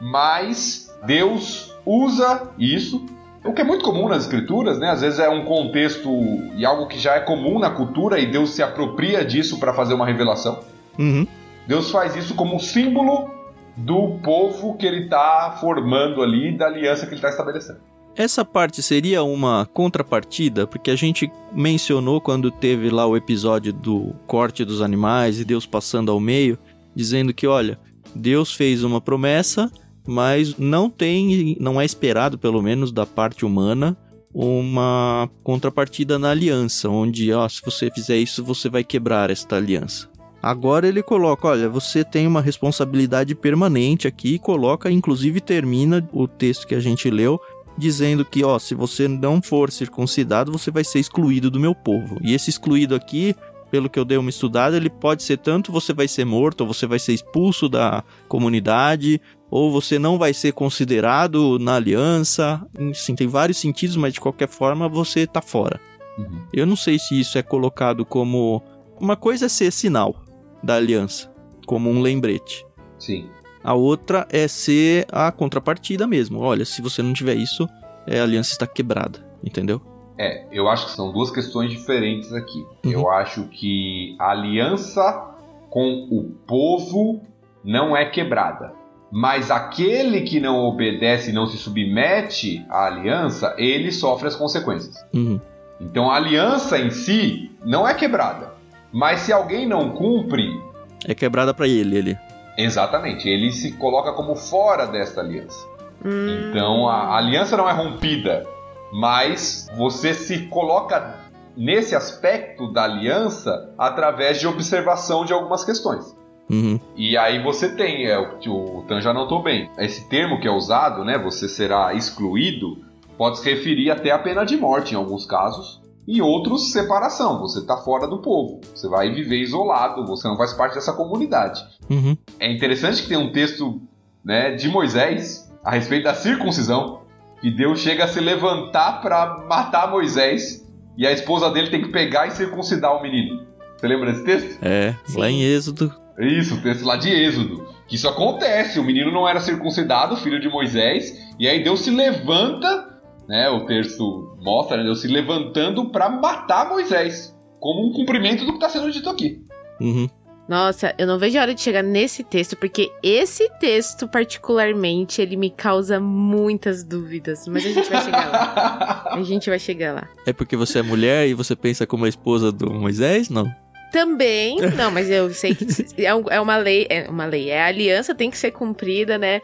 S2: mas Deus usa isso, o que é muito comum nas escrituras, né? Às vezes é um contexto e algo que já é comum na cultura e Deus se apropria disso para fazer uma revelação.
S1: Uhum.
S2: Deus faz isso como símbolo do povo que ele está formando ali, da aliança que ele está estabelecendo.
S1: Essa parte seria uma contrapartida, porque a gente mencionou quando teve lá o episódio do corte dos animais e Deus passando ao meio, dizendo que, olha, Deus fez uma promessa, mas não tem, não é esperado, pelo menos da parte humana, uma contrapartida na aliança, onde, ó, se você fizer isso, você vai quebrar esta aliança. Agora ele coloca, olha, você tem uma responsabilidade permanente aqui e coloca, inclusive termina o texto que a gente leu dizendo que, ó, se você não for circuncidado, você vai ser excluído do meu povo. E esse excluído aqui, pelo que eu dei uma estudada, ele pode ser tanto você vai ser morto, ou você vai ser expulso da comunidade, ou você não vai ser considerado na aliança. Sim, tem vários sentidos, mas de qualquer forma você tá fora.
S2: Uhum.
S1: Eu não sei se isso é colocado como uma coisa é ser sinal da aliança, como um lembrete.
S2: Sim.
S1: A outra é ser a contrapartida mesmo. Olha, se você não tiver isso, é, a aliança está quebrada, entendeu?
S2: É, eu acho que são duas questões diferentes aqui.
S1: Uhum.
S2: Eu acho que a aliança com o povo não é quebrada. Mas aquele que não obedece e não se submete à aliança, ele sofre as consequências.
S1: Uhum.
S2: Então a aliança em si não é quebrada. Mas se alguém não cumpre,
S1: É quebrada pra ele, ele.
S2: exatamente, ele se coloca como fora desta aliança.
S3: Hum,
S2: Então a aliança não é rompida, mas você se coloca nesse aspecto da aliança através de observação de algumas questões.
S1: Uhum.
S2: E aí você tem, é, o que o Tan já notou bem, esse termo que é usado, né, você será excluído, pode se referir até à pena de morte em alguns casos, e outros separação, você está fora do povo, você vai viver isolado, você não faz parte dessa comunidade.
S1: Uhum.
S2: É interessante que tem um texto né, de Moisés a respeito da circuncisão, que Deus chega a se levantar para matar Moisés e a esposa dele tem que pegar e circuncidar o menino. Você lembra desse texto?
S1: É,
S3: Sim.
S1: lá em Êxodo.
S2: Isso, o texto lá de Êxodo. Que isso acontece, o menino não era circuncidado, filho de Moisés, e aí Deus se levanta, né? O texto mostra, né, Deus se levantando para matar Moisés, como um cumprimento do que está sendo dito aqui.
S1: Uhum.
S3: Nossa, eu não vejo a hora de chegar nesse texto, porque esse texto, particularmente, ele me causa muitas dúvidas. Mas a gente vai chegar lá. (laughs) A gente vai chegar lá.
S1: É porque você é mulher e você pensa como a esposa do Moisés? Não.
S3: Também, (laughs) não, mas eu sei que é, é uma lei, é uma lei, é a aliança tem que ser cumprida, né?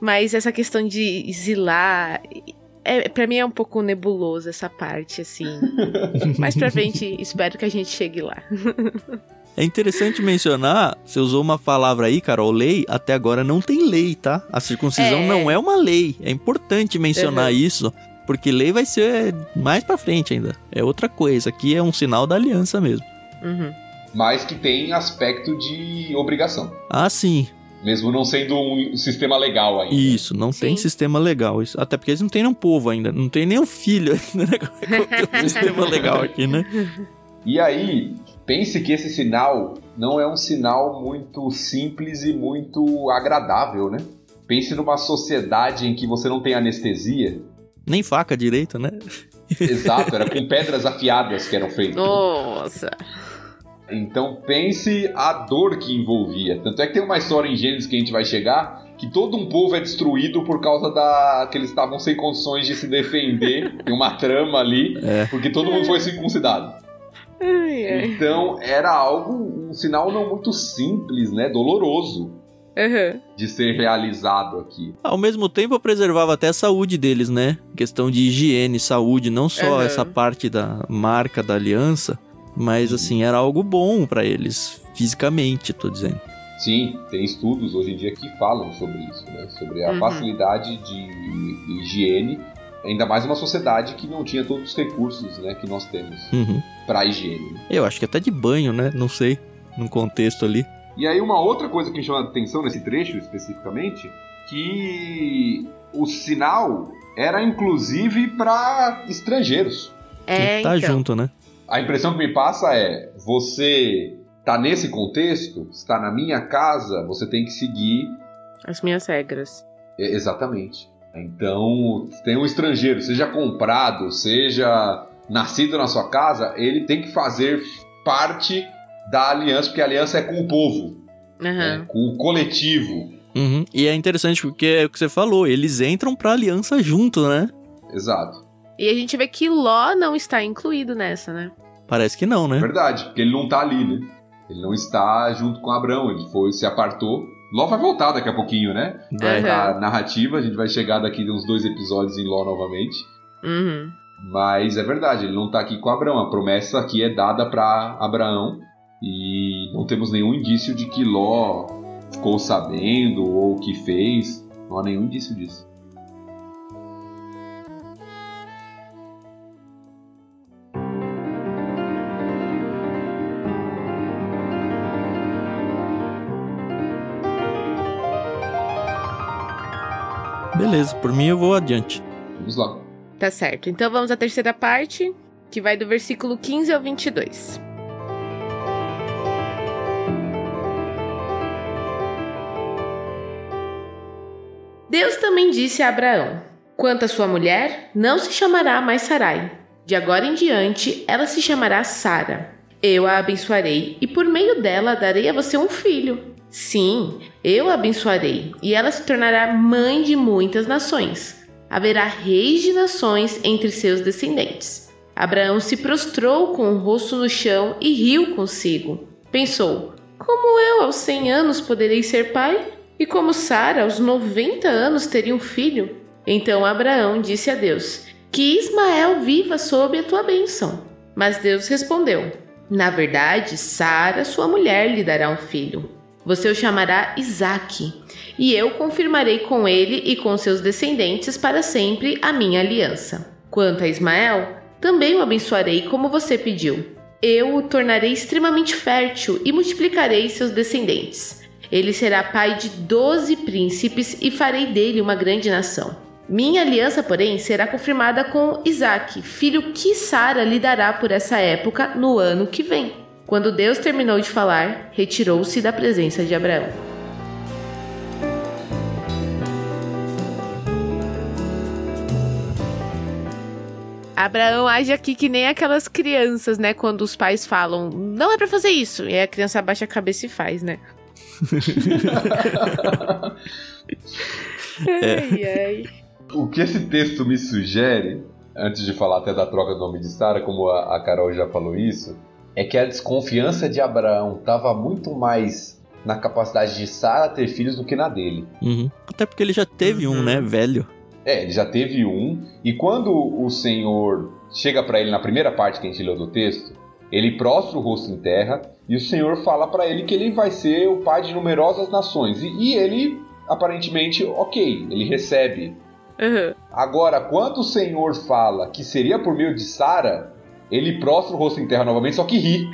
S3: Mas essa questão de exilar, é, para mim é um pouco nebuloso essa parte, assim. (laughs) Mais pra frente, espero que a gente chegue lá.
S1: É interessante mencionar, você usou uma palavra aí, Carol, lei, até agora não tem lei, tá? A circuncisão
S3: É.
S1: não é uma lei. É importante mencionar
S3: Uhum.
S1: isso, porque lei vai ser mais pra frente ainda. É outra coisa. Aqui é um sinal da aliança mesmo.
S3: Uhum.
S2: Mas que tem aspecto de obrigação.
S1: Ah, sim.
S2: Mesmo não sendo um sistema legal ainda.
S1: Isso, não tem
S3: Sim.
S1: sistema legal. Isso, até porque eles não têm nenhum povo ainda. Não tem nenhum filho ainda, né? (laughs) É ter um sistema (laughs) legal aqui, né?
S2: E aí, pense que esse sinal não é um sinal muito simples e muito agradável, né? Pense numa sociedade em que você não tem anestesia.
S1: Nem faca direito, né?
S2: Exato, era com pedras afiadas que eram feitas.
S3: Nossa.
S2: Então pense a dor que envolvia. Tanto é que tem uma história em Gênesis que a gente vai chegar que todo um povo é destruído por causa da que eles estavam sem condições de se defender. (laughs) tem uma trama ali,
S1: É.
S2: porque todo mundo foi circuncidado.
S3: Ai, ai.
S2: Então era algo, um sinal não muito simples, né? Doloroso
S3: Aham.
S2: de ser realizado aqui.
S1: Ao mesmo tempo, preservava até a saúde deles, né? Questão de higiene, saúde, não só
S3: Aham.
S1: essa parte da marca da aliança, mas assim, era algo bom pra eles, fisicamente, tô dizendo.
S2: Sim, tem estudos hoje em dia que falam sobre isso, né? Sobre a
S3: Uhum.
S2: facilidade de higiene, ainda mais uma sociedade que não tinha todos os recursos, né, que nós temos
S1: Uhum.
S2: para higiene.
S1: Eu acho que até de banho, né? Não sei, num contexto ali.
S2: E aí uma outra coisa que me chama a atenção nesse trecho especificamente, que o sinal era inclusive para estrangeiros.
S3: É,
S1: que tá
S3: então.
S1: junto, né?
S2: A impressão que me passa é, você tá nesse contexto, está na minha casa, você tem que seguir
S3: As minhas regras.
S2: É, Exatamente. Então, tem um estrangeiro, seja comprado, seja nascido na sua casa, ele tem que fazer parte da aliança, porque a aliança é com o povo, né, com o coletivo.
S1: Uhum. E é interessante porque é o que você falou, eles entram pra aliança junto, né?
S2: Exato.
S3: E a gente vê que Ló não está incluído nessa, né?
S1: Parece que não,
S2: É
S1: né?
S2: verdade, porque ele não tá ali, né? Ele não está junto com Abraão, ele foi, se apartou. Ló vai voltar daqui a pouquinho, né?
S1: Vai.
S3: Aham.
S2: Na narrativa, a gente vai chegar daqui uns dois episódios em Ló novamente.
S3: Uhum.
S2: Mas é verdade, ele não tá aqui com Abraão. A promessa aqui é dada para Abraão e não temos nenhum indício de que Ló ficou sabendo ou que fez. Não há nenhum indício disso.
S1: Beleza, por mim eu vou adiante.
S2: Vamos lá.
S3: Tá certo. Então vamos à terceira parte, que vai do versículo 15 ao 22. Deus também disse a Abraão: Quanto à sua mulher, não se chamará mais Sarai. De agora em diante, ela se chamará Sara. Eu a abençoarei e por meio dela darei a você um filho. Sim, eu a abençoarei e ela se tornará mãe de muitas nações. Haverá reis de nações entre seus descendentes. Abraão se prostrou com o rosto no chão e riu consigo. Pensou: Como eu aos cem anos poderei ser pai? E como Sara aos noventa anos teria um filho? Então Abraão disse a Deus: Que Ismael viva sob a tua bênção. Mas Deus respondeu: Na verdade, Sara, sua mulher, lhe dará um filho. Você o chamará Isaque, e eu confirmarei com ele e com seus descendentes para sempre a minha aliança. Quanto a Ismael, também o abençoarei como você pediu. Eu o tornarei extremamente fértil e multiplicarei seus descendentes. Ele será pai de doze príncipes e farei dele uma grande nação. Minha aliança, porém, será confirmada com Isaque, filho que Sara lhe dará por essa época no ano que vem. Quando Deus terminou de falar, retirou-se da presença de Abraão. Abraão age aqui que nem aquelas crianças, né? Quando os pais falam, não é pra fazer isso. E aí a criança abaixa a cabeça e faz, né? (laughs) Ai, ai.
S2: O que esse texto me sugere, antes de falar até da troca do nome de Sara, como a, a Carol já falou isso, é que a desconfiança de Abraão estava muito mais na capacidade de Sara ter filhos do que na dele.
S1: Uhum. Até porque ele já teve um,
S3: Uhum.
S1: né? Velho.
S2: É, ele já teve um, e quando o Senhor chega para ele na primeira parte que a gente leu do texto, ele prostra o rosto em terra e o Senhor fala para ele que ele vai ser o pai de numerosas nações. E, e ele, aparentemente, ok, ele recebe.
S3: Uhum.
S2: Agora, quando o Senhor fala que seria por meio de Sara, ele prostra o rosto em terra novamente, só que ri.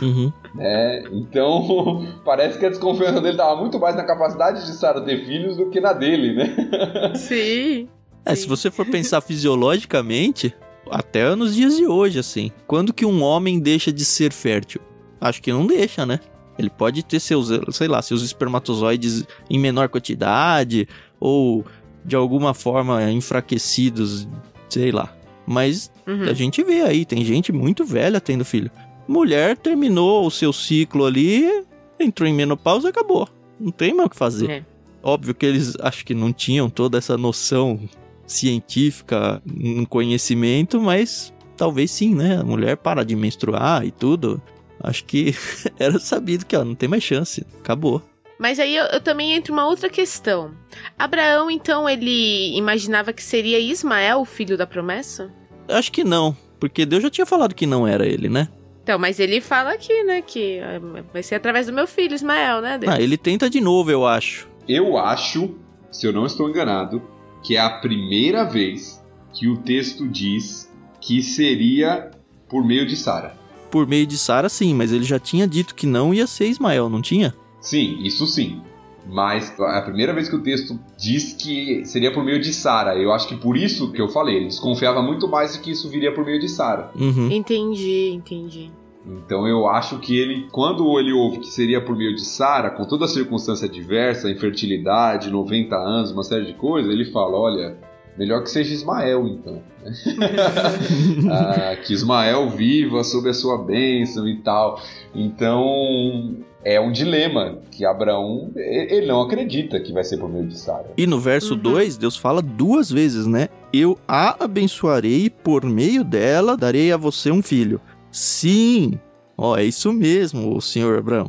S1: Uhum.
S2: né? Então, (laughs) parece que a desconfiança dele estava muito mais na capacidade de Sara ter filhos do que na dele, né? (laughs)
S3: Sim.
S1: É,
S3: Sim.
S1: se você for pensar fisiologicamente, até nos dias de hoje, assim, quando que um homem deixa de ser fértil? Acho que não deixa, né? Ele pode ter seus, sei lá, seus espermatozoides em menor quantidade ou de alguma forma enfraquecidos, sei lá. Mas
S3: Uhum.
S1: a gente vê aí, tem gente muito velha tendo filho. Mulher terminou o seu ciclo ali, entrou em menopausa e acabou. Não tem mais o que fazer.
S3: É.
S1: Óbvio que eles acho que não tinham toda essa noção científica, um conhecimento, mas talvez sim, né? A mulher para de menstruar e tudo. Acho que (laughs) era sabido que ó, não tem mais chance. Acabou.
S3: Mas aí eu, eu também entro uma outra questão. Abraão, então, ele imaginava que seria Ismael o filho da promessa?
S1: Acho que não, porque Deus já tinha falado que não era ele, né?
S3: Então, mas ele fala aqui, né, que é, vai ser através do meu filho, Ismael, né? Deus?
S1: Ah, ele tenta de novo, eu acho.
S2: Eu acho, se eu não estou enganado, que é a primeira vez que o texto diz que seria por meio de Sara.
S1: Por meio de Sara, sim, mas ele já tinha dito que não ia ser Ismael, não tinha?
S2: Sim, isso sim. Mas é a primeira vez que o texto diz que seria por meio de Sara. Eu acho que por isso que eu falei, ele desconfiava muito mais de que isso viria por meio de Sara.
S1: Uhum.
S3: Entendi, entendi.
S2: Então eu acho que ele, quando ele ouve que seria por meio de Sara, com toda a circunstância diversa, infertilidade, 90 anos, uma série de coisas, ele fala: olha, melhor que seja Ismael então. (laughs) Ah, que Ismael viva sob a sua bênção e tal. Então é um dilema que Abraão ele não acredita que vai ser por meio de Sara.
S1: E no verso
S3: Uhum.
S1: 2, Deus fala duas vezes, né? Eu a abençoarei e por meio dela darei a você um filho. Sim! Ó, é isso mesmo, o senhor Abraão.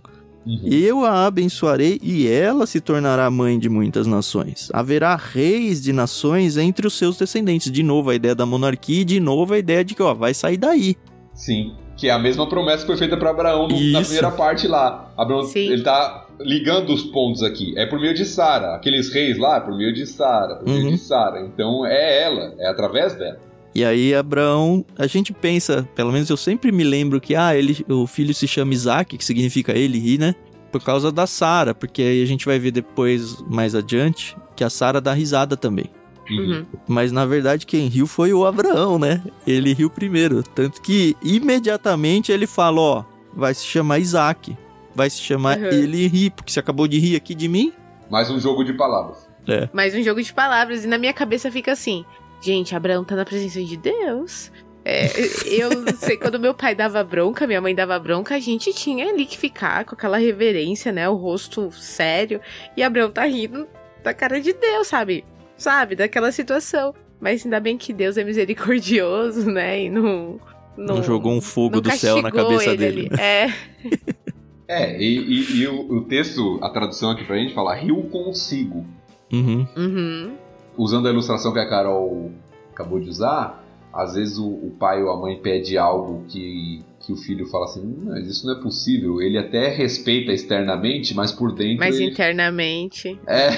S1: Eu a abençoarei e ela se tornará mãe de muitas nações. Haverá reis de nações entre os seus descendentes. De novo a ideia da monarquia e de novo a ideia de que, ó, vai sair daí.
S2: Sim, que é a mesma promessa que foi feita para Abraão no- na primeira parte lá. Abraão,
S3: Sim.
S2: ele tá ligando os pontos aqui. É por meio de Sara. Aqueles reis lá, é por meio de Sara, por meio
S1: Uhum.
S2: de Sara. Então é ela, é através dela.
S1: E aí Abraão, a gente pensa, pelo menos eu sempre me lembro que ah, ele, o filho se chama Isaac, que significa ele ri, né? Por causa da Sara, porque aí a gente vai ver depois mais adiante que a Sara dá risada também.
S3: Uhum.
S1: Mas na verdade quem riu foi o Abraão, né? Ele riu primeiro, tanto que imediatamente ele fala, ó, vai se chamar Isaac, vai se chamar
S3: Uhum.
S1: ele ri, porque você acabou de rir aqui de mim.
S2: Mais um jogo de palavras.
S3: Mais um jogo de palavras. E na minha cabeça fica assim: gente, Abraão tá na presença de Deus. É, eu não sei, quando meu pai dava bronca, minha mãe dava bronca, a gente tinha ali que ficar com aquela reverência, né? O rosto sério. E Abraão tá rindo da cara de Deus, sabe? Sabe? Daquela situação. Mas ainda bem que Deus é misericordioso, (laughs) né? E não.
S1: Não, jogou um fogo
S3: não
S1: do céu na cabeça
S3: ele
S1: dele.
S3: ali. É. (laughs)
S2: É, e, e- e o, o texto, a tradução aqui pra gente fala riu consigo.
S1: Uhum.
S3: Uhum.
S2: Usando a ilustração que a Carol acabou de usar, às vezes o, o pai ou a mãe pede algo que, que o filho fala assim, "Hum, mas isso não é possível. Ele até respeita externamente, mas por dentro
S3: Mas
S2: ele
S3: internamente.
S2: É.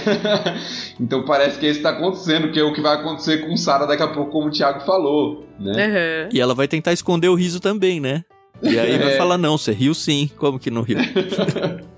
S2: (laughs) então parece que isso está acontecendo, que é o que vai acontecer com Sara daqui a pouco, como o Thiago falou, né?
S3: Aham.
S1: E ela vai tentar esconder o riso também, né? E aí (laughs) vai
S2: É.
S1: falar, não, você riu sim. Como que não riu? (laughs)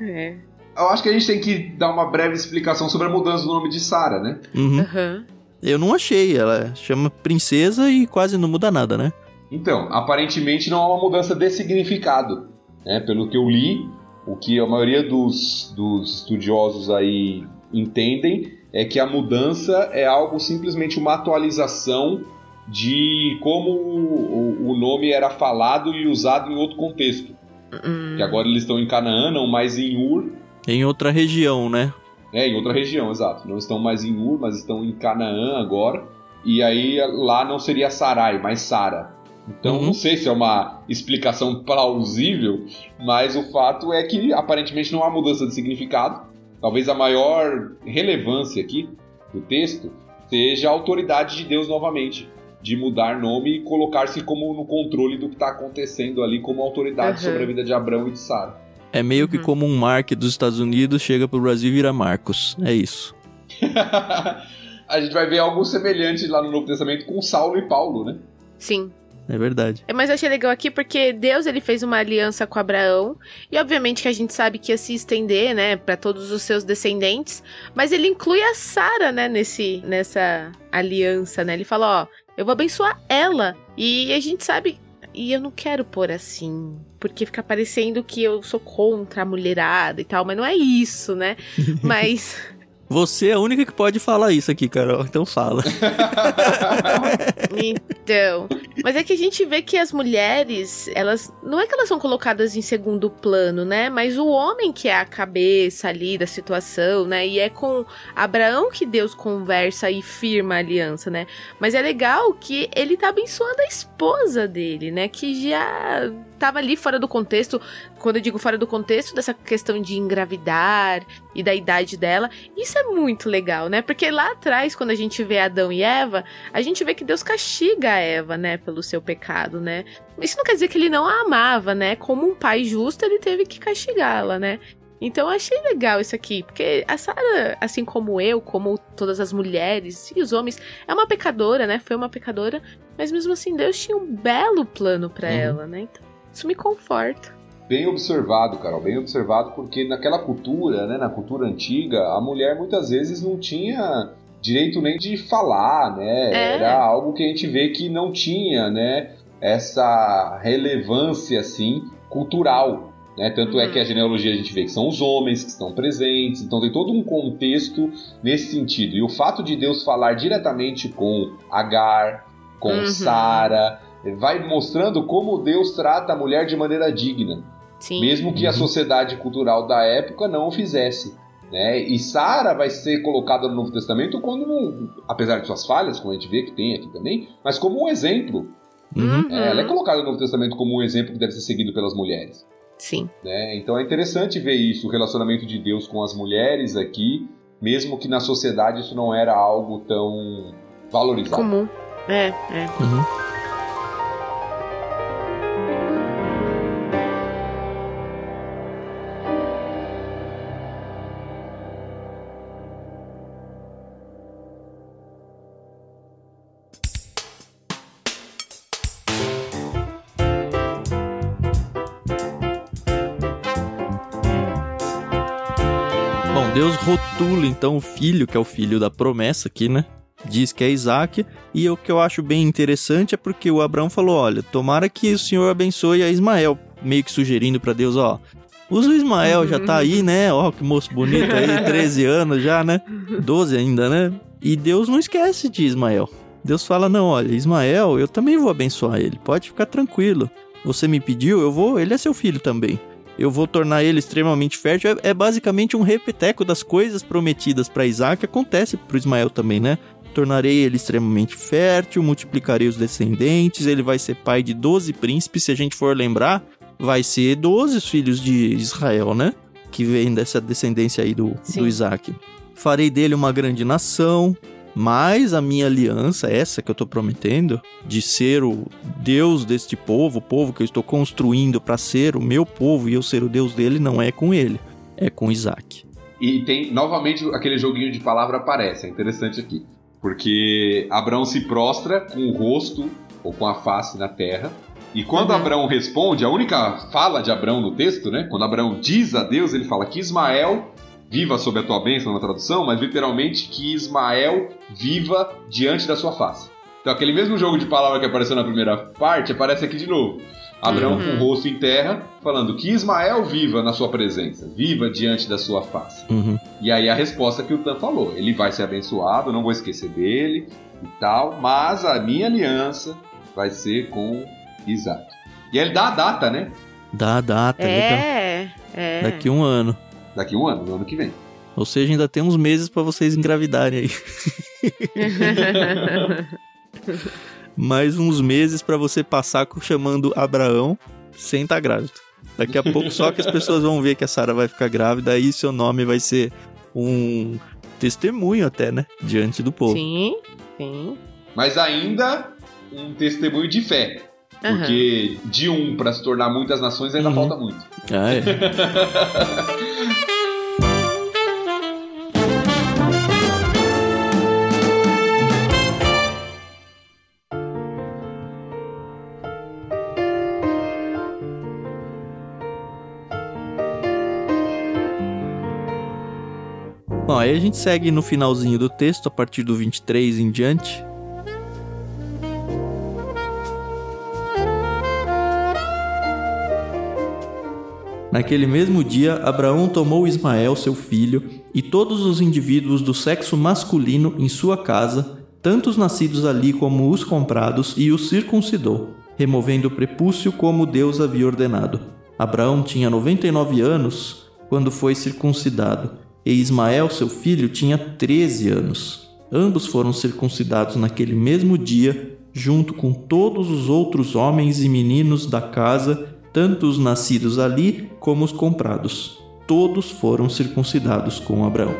S3: É.
S2: Eu acho que a gente tem que dar uma breve explicação sobre a mudança do nome de Sara, né?
S1: Uhum.
S3: Aham.
S1: Eu não achei. Ela chama princesa e quase não muda nada, né?
S2: Então, aparentemente não há uma mudança de significado, né? Pelo que eu li, o que a maioria dos, dos estudiosos aí entendem é que a mudança é algo simplesmente uma atualização de como o, o nome era falado e usado em outro contexto.
S3: Hum.
S2: Que agora eles estão em Canaã, não mais em Ur,
S1: Em outra região, né?
S2: É, em outra região, exato. Não estão mais em Ur, mas estão em Canaã agora. E aí lá não seria Sarai, mas Sara. Então
S1: Uhum.
S2: não sei se é uma explicação plausível, mas o fato é que aparentemente não há mudança de significado. Talvez a maior relevância aqui do texto seja a autoridade de Deus novamente, de mudar nome e colocar-se como no controle do que está acontecendo ali como autoridade
S3: Uhum.
S2: sobre a vida de Abraão e de Sara.
S1: É meio que
S3: Uhum.
S1: como um Mark dos Estados Unidos chega pro Brasil e vira Marcos. É isso. (laughs)
S2: a gente vai ver algo semelhante lá no Novo Testamento com Saulo e Paulo, né?
S3: Sim.
S1: É verdade.
S3: É, Mas eu achei legal aqui porque Deus ele fez uma aliança com Abraão e obviamente que a gente sabe que ia se estender, né, para todos os seus descendentes, mas ele inclui a Sara, né, nesse nessa aliança, né? Ele fala, ó, eu vou abençoar ela. E a gente sabe E eu não quero pôr assim, porque fica parecendo que eu sou contra a mulherada e tal, mas não é isso, né? (laughs) mas
S1: você é a única que pode falar isso aqui, Carol, então fala. (laughs)
S3: então. Mas é que a gente vê que as mulheres, elas. Não é que elas são colocadas em segundo plano, né? Mas o homem que é a cabeça ali da situação, né? E é com Abraão que Deus conversa e firma a aliança, né? Mas é legal que ele tá abençoando a esposa dele, né? Que já tava ali fora do contexto. Quando eu digo fora do contexto, dessa questão de engravidar e da idade dela. Isso é muito legal, né? Porque lá atrás, quando a gente vê Adão e Eva, a gente vê que Deus castiga a Eva, né? Pelo seu pecado, né? Isso não quer dizer que ele não a amava, né? Como um pai justo, ele teve que castigá-la, né? Então eu achei legal isso aqui, porque a Sarah, assim como eu, como todas as mulheres e os homens, é uma pecadora, né? Foi uma pecadora, mas mesmo assim Deus tinha um belo plano para uhum. ela, né? Então isso me conforta.
S2: Bem observado, Carol, bem observado, porque naquela cultura, né, na cultura antiga, a mulher muitas vezes não tinha direito nem de falar, né? É. Era algo que a gente vê que não tinha, né? Essa relevância, assim, cultural. Né? Tanto uhum. é que a uhum. genealogia a gente vê que são os homens que estão presentes, então tem todo um contexto nesse sentido. E o fato de Deus falar diretamente com Agar, com uhum. Sara, vai mostrando como Deus trata a mulher de maneira digna. Sim. Mesmo que a uhum. sociedade cultural da época não o fizesse. Né? E Sara vai ser colocada no Novo Testamento como, apesar de suas falhas, como a gente vê que tem aqui também, mas como um exemplo. Uhum. É, ela é colocada no Novo Testamento como um exemplo que deve ser seguido pelas mulheres.
S3: Sim.
S2: Né? Então é interessante ver isso, o relacionamento de Deus com as mulheres aqui, mesmo que na sociedade isso não era algo tão valorizado.
S3: Comum. É, é. Uhum.
S1: Então o filho, que é o filho da promessa aqui, né? Diz que é Isaac, e o que eu acho bem interessante é porque o Abraão falou: olha, tomara que o Senhor abençoe a Ismael, meio que sugerindo para Deus: ó, usa o Ismael, já tá aí, né? Ó, que moço bonito aí, (laughs) 13 anos já, né? 12 ainda, né? E Deus não esquece de Ismael. Deus fala: não, olha, Ismael, eu também vou abençoar ele, pode ficar tranquilo. Você me pediu, eu vou, ele é seu filho também eu vou tornar ele extremamente fértil. É, é basicamente um repeteco das coisas prometidas para Isaac, acontece para Ismael também, né? Tornarei ele extremamente fértil, multiplicarei os descendentes, ele vai ser pai de 12 príncipes, se a gente for lembrar, vai ser 12 filhos de Israel, né? Que vem dessa descendência aí do, do Isaac. Farei dele uma grande nação, mas a minha aliança, essa que eu estou prometendo, de ser o Deus deste povo, o povo que eu estou construindo para ser o meu povo e eu ser o Deus dele, não é com ele, é com Isaac.
S2: E tem novamente aquele joguinho de palavra aparece, é interessante aqui. Porque Abraão se prostra com o rosto ou com a face na terra. E quando uhum. Abraão responde, a única fala de Abraão no texto, né? Quando Abraão diz a Deus, ele fala que Ismael viva sob a tua bênção na tradução, mas literalmente que Ismael viva diante da sua face. Então aquele mesmo jogo de palavra que apareceu na primeira parte aparece aqui de novo. Abraão uhum. com o rosto em terra, falando que Ismael viva na sua presença, viva diante da sua face. Uhum. E aí a resposta que o Tan falou: ele vai ser abençoado, não vou esquecer dele e tal, mas a minha aliança vai ser com Isaac. E ele dá a data, né?
S1: Dá a data,
S3: é, é.
S1: Daqui um ano.
S2: Daqui um ano, no ano que vem.
S1: Ou seja, ainda tem uns meses para vocês engravidarem aí. (laughs) Mais uns meses para você passar chamando Abraão sem estar tá grávido. Daqui a pouco só que as pessoas vão ver que a Sara vai ficar grávida, aí seu nome vai ser um testemunho até, né? Diante do povo.
S3: Sim, sim.
S2: Mas ainda um testemunho de fé. Uhum. Porque de um para se tornar muitas nações ainda uhum. falta muito.
S1: Ah, é. Bom, aí a gente segue no finalzinho do texto, a partir do 23 em diante. Naquele mesmo dia, Abraão tomou Ismael, seu filho, e todos os indivíduos do sexo masculino em sua casa, tanto os nascidos ali como os comprados, e os circuncidou, removendo o prepúcio como Deus havia ordenado. Abraão tinha 99 anos quando foi circuncidado, e Ismael, seu filho, tinha 13 anos. Ambos foram circuncidados naquele mesmo dia, junto com todos os outros homens e meninos da casa tanto os nascidos ali como os comprados. Todos foram circuncidados com Abraão.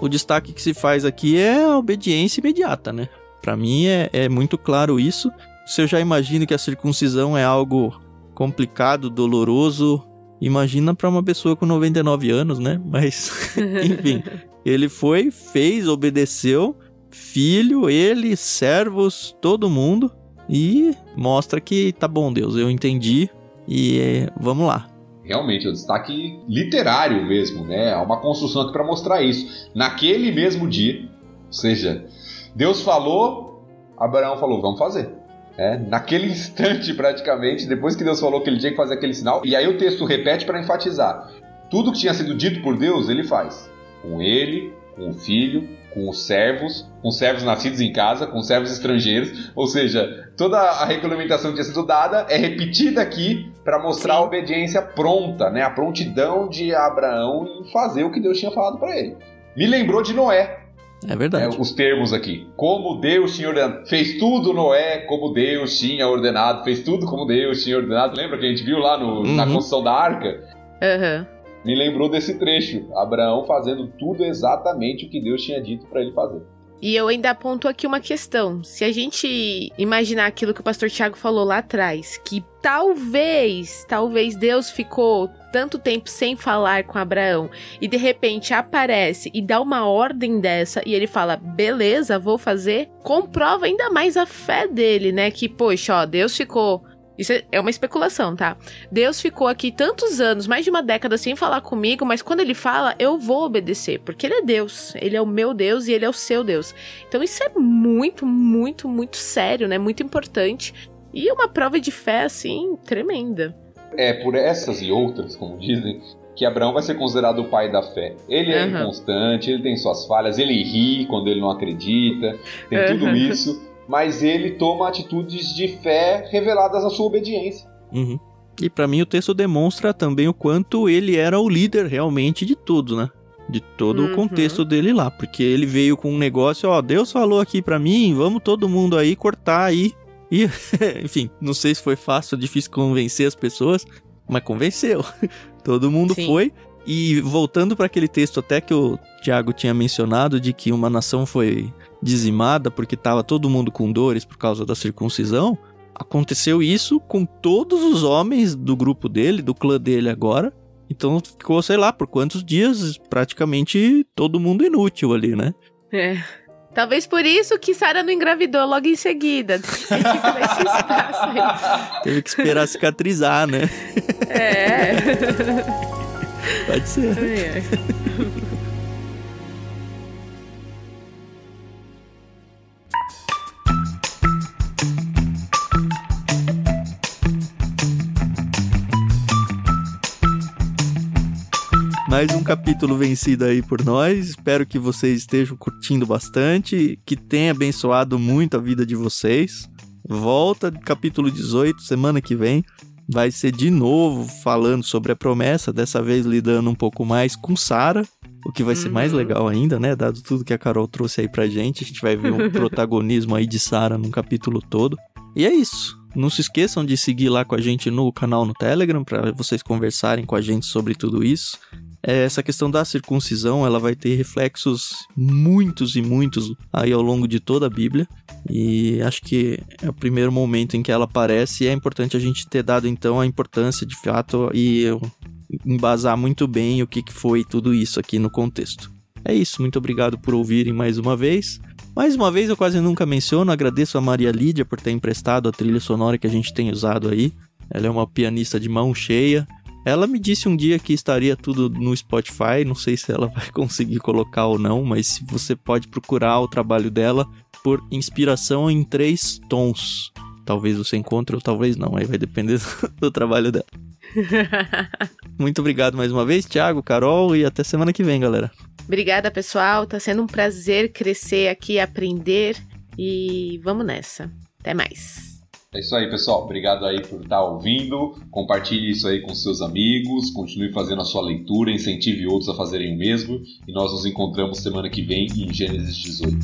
S1: O destaque que se faz aqui é a obediência imediata, né? Para mim é, é muito claro isso. Se eu já imagino que a circuncisão é algo complicado, doloroso, imagina para uma pessoa com 99 anos, né? Mas, (laughs) enfim, (laughs) ele foi, fez, obedeceu filho, ele, servos, todo mundo. E mostra que tá bom, Deus, eu entendi e é, vamos lá.
S2: Realmente, é um destaque literário mesmo, né? Há uma construção aqui para mostrar isso. Naquele mesmo dia, ou seja, Deus falou, Abraão falou, vamos fazer. É, naquele (laughs) instante, praticamente, depois que Deus falou que ele tinha que fazer aquele sinal, e aí o texto repete para enfatizar: tudo que tinha sido dito por Deus, ele faz. Com ele, com o filho, com os servos, com servos nascidos em casa, com servos estrangeiros, ou seja, toda a regulamentação que tinha sido dada é repetida aqui para mostrar Sim. a obediência pronta, né? A prontidão de Abraão em fazer o que Deus tinha falado para ele. Me lembrou de Noé.
S1: É verdade.
S2: É, os termos aqui. Como Deus tinha ordenado. Fez tudo Noé como Deus tinha ordenado. Fez tudo como Deus tinha ordenado. Lembra que a gente viu lá no, uhum. na construção da arca?
S3: Aham. Uhum
S2: me lembrou desse trecho. Abraão fazendo tudo exatamente o que Deus tinha dito para ele fazer.
S3: E eu ainda aponto aqui uma questão. Se a gente imaginar aquilo que o pastor Tiago falou lá atrás, que talvez, talvez Deus ficou tanto tempo sem falar com Abraão e de repente aparece e dá uma ordem dessa e ele fala: "Beleza, vou fazer", comprova ainda mais a fé dele, né? Que poxa, ó, Deus ficou isso é uma especulação, tá? Deus ficou aqui tantos anos, mais de uma década sem falar comigo, mas quando ele fala, eu vou obedecer, porque ele é Deus. Ele é o meu Deus e ele é o seu Deus. Então isso é muito, muito, muito sério, né? Muito importante. E uma prova de fé, assim, tremenda.
S2: É por essas e outras, como dizem, que Abraão vai ser considerado o pai da fé. Ele é uhum. inconstante, ele tem suas falhas, ele ri quando ele não acredita, tem uhum. tudo isso mas ele toma atitudes de fé reveladas à sua obediência.
S1: Uhum. E para mim o texto demonstra também o quanto ele era o líder realmente de tudo, né? De todo uhum. o contexto dele lá, porque ele veio com um negócio, ó, Deus falou aqui para mim, vamos todo mundo aí cortar aí. E, (laughs) enfim, não sei se foi fácil ou difícil convencer as pessoas, mas convenceu. (laughs) todo mundo Sim. foi. E voltando para aquele texto até que o Tiago tinha mencionado de que uma nação foi dizimada porque estava todo mundo com dores por causa da circuncisão, aconteceu isso com todos os homens do grupo dele, do clã dele agora. Então ficou, sei lá, por quantos dias praticamente todo mundo inútil ali, né?
S3: É. Talvez por isso que Sara não engravidou logo em seguida. (laughs)
S1: Teve que esperar cicatrizar, né?
S3: É.
S1: Pode ser.
S3: É.
S1: Mais um capítulo vencido aí por nós. Espero que vocês estejam curtindo bastante, que tenha abençoado muito a vida de vocês. Volta capítulo 18 semana que vem. Vai ser de novo falando sobre a promessa, dessa vez lidando um pouco mais com Sara, o que vai ser mais uhum. legal ainda, né? Dado tudo que a Carol trouxe aí pra gente, a gente vai ver um (laughs) protagonismo aí de Sara num capítulo todo. E é isso. Não se esqueçam de seguir lá com a gente no canal no Telegram para vocês conversarem com a gente sobre tudo isso. É, essa questão da circuncisão, ela vai ter reflexos muitos e muitos aí ao longo de toda a Bíblia. E acho que é o primeiro momento em que ela aparece e é importante a gente ter dado então a importância de fato e embasar muito bem o que foi tudo isso aqui no contexto. É isso, muito obrigado por ouvirem mais uma vez. Mais uma vez, eu quase nunca menciono, agradeço a Maria Lídia por ter emprestado a trilha sonora que a gente tem usado aí. Ela é uma pianista de mão cheia, Ela me disse um dia que estaria tudo no Spotify, não sei se ela (laughs) vai conseguir colocar ou não, mas você pode procurar o trabalho dela por inspiração em três tons. Talvez você encontre ou talvez não, aí vai depender (laughs) do trabalho dela. (laughs) Muito obrigado mais uma vez, Thiago, Carol, e até semana que vem, galera.
S3: Obrigada, pessoal. Tá sendo um prazer crescer aqui, aprender e vamos nessa. Até mais.
S2: É isso aí, pessoal. Obrigado aí por estar ouvindo. Compartilhe isso aí com seus amigos. Continue fazendo a sua leitura. Incentive outros a fazerem o mesmo. E nós nos encontramos semana que vem em Gênesis 18.